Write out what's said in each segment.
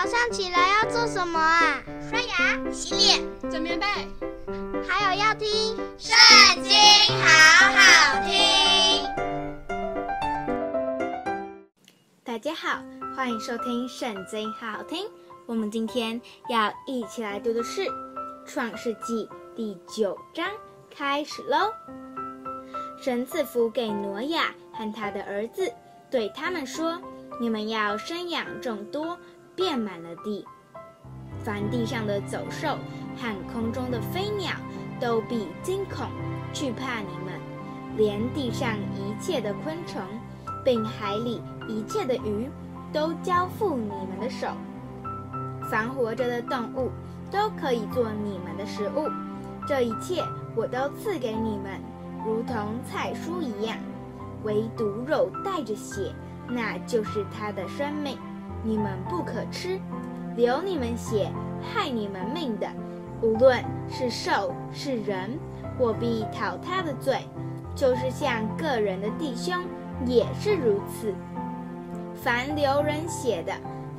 早上起来要做什么啊？刷牙、洗脸、整棉被，还有要听《圣经》，好好听。大家好，欢迎收听《圣经》，好好听。我们今天要一起来读的是《创世纪》第九章，开始喽。神赐福给挪亚和他的儿子，对他们说：“你们要生养众多，遍满了地。凡地上的走兽和空中的飞鸟，都必惊恐惧怕你们；连地上一切的昆虫，并海里一切的鱼，都交付你们的手。凡活着的动物，都可以做你们的食物。这一切我都赐给你们。”如同菜蔬一样，唯独肉带着血，那就是它的生命，你们不可吃。流你们血、害你们命的，无论是兽是人，我必讨他的罪。就是像个人的弟兄，也是如此。凡流人血的，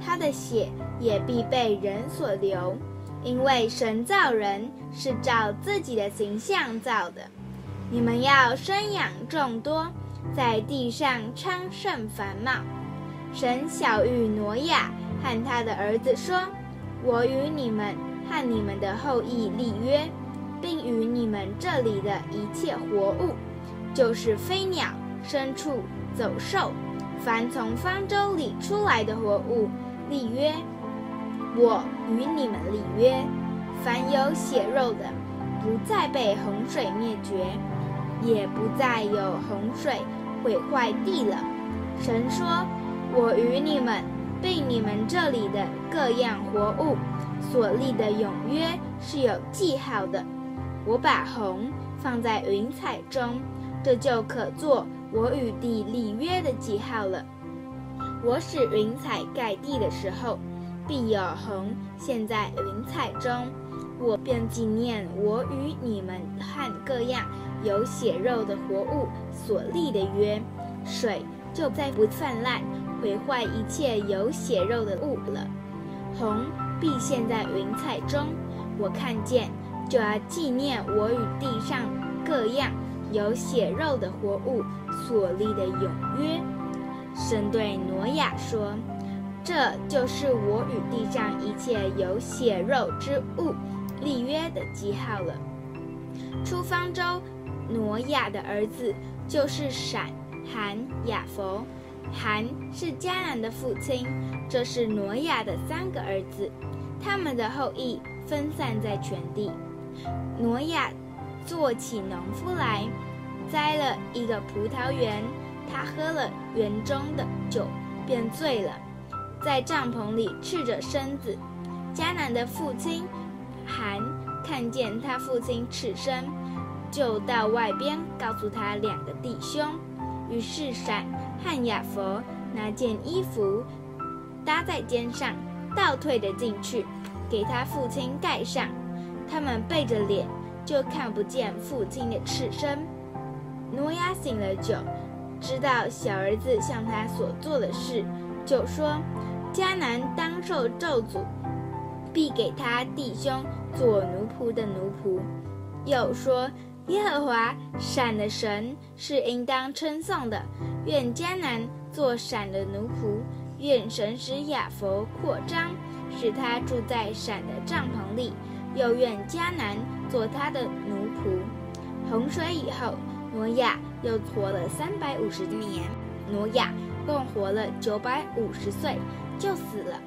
他的血也必被人所流，因为神造人是照自己的形象造的。你们要生养众多，在地上昌盛繁茂。神晓諭挪亚和他的儿子说：“我与你们和你们的后裔立约，并与你们这里的一切活物，就是飞鸟、牲畜、走兽，凡从方舟里出来的活物，立约。我与你们立约，凡有血肉的，不再被洪水灭绝。”也不再有洪水毁坏地了。神说：“我与你们，被你们这里的各样活物所立的永约是有记号的。我把虹放在云彩中，这就可做我与地立约的记号了。我使云彩盖地的时候，必有虹现在云彩中，我便纪念我与你们和各样。”有血肉的活物所立的约，水就再不泛滥，毁坏一切有血肉的物了。红必现在云彩中，我看见就要纪念我与地上各样有血肉的活物所立的永约。神对挪亚说：“这就是我与地上一切有血肉之物立约的记号了。”出方舟。挪亚的儿子就是闪、含、雅弗。韩是迦南的父亲，这是挪亚的三个儿子，他们的后裔分散在全地。挪亚做起农夫来，栽了一个葡萄园，他喝了园中的酒，便醉了，在帐篷里赤着身子。迦南的父亲韩看见他父亲赤身。就到外边告诉他两个弟兄，于是闪和雅佛拿件衣服搭在肩上，倒退着进去，给他父亲盖上。他们背着脸，就看不见父亲的赤身。挪亚醒了酒，知道小儿子向他所做的事，就说：迦南当受咒诅，必给他弟兄做奴仆的奴仆。又说。耶和华闪的神是应当称颂的，愿迦南做闪的奴仆，愿神使亚佛扩张，使他住在闪的帐篷里，又愿迦南做他的奴仆。洪水以后，挪亚又活了三百五十年，挪亚共活了九百五十岁，就死了。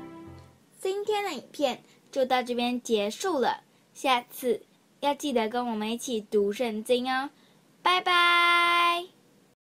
今天的影片就到这边结束了，下次。要记得跟我们一起读圣经哦，拜拜。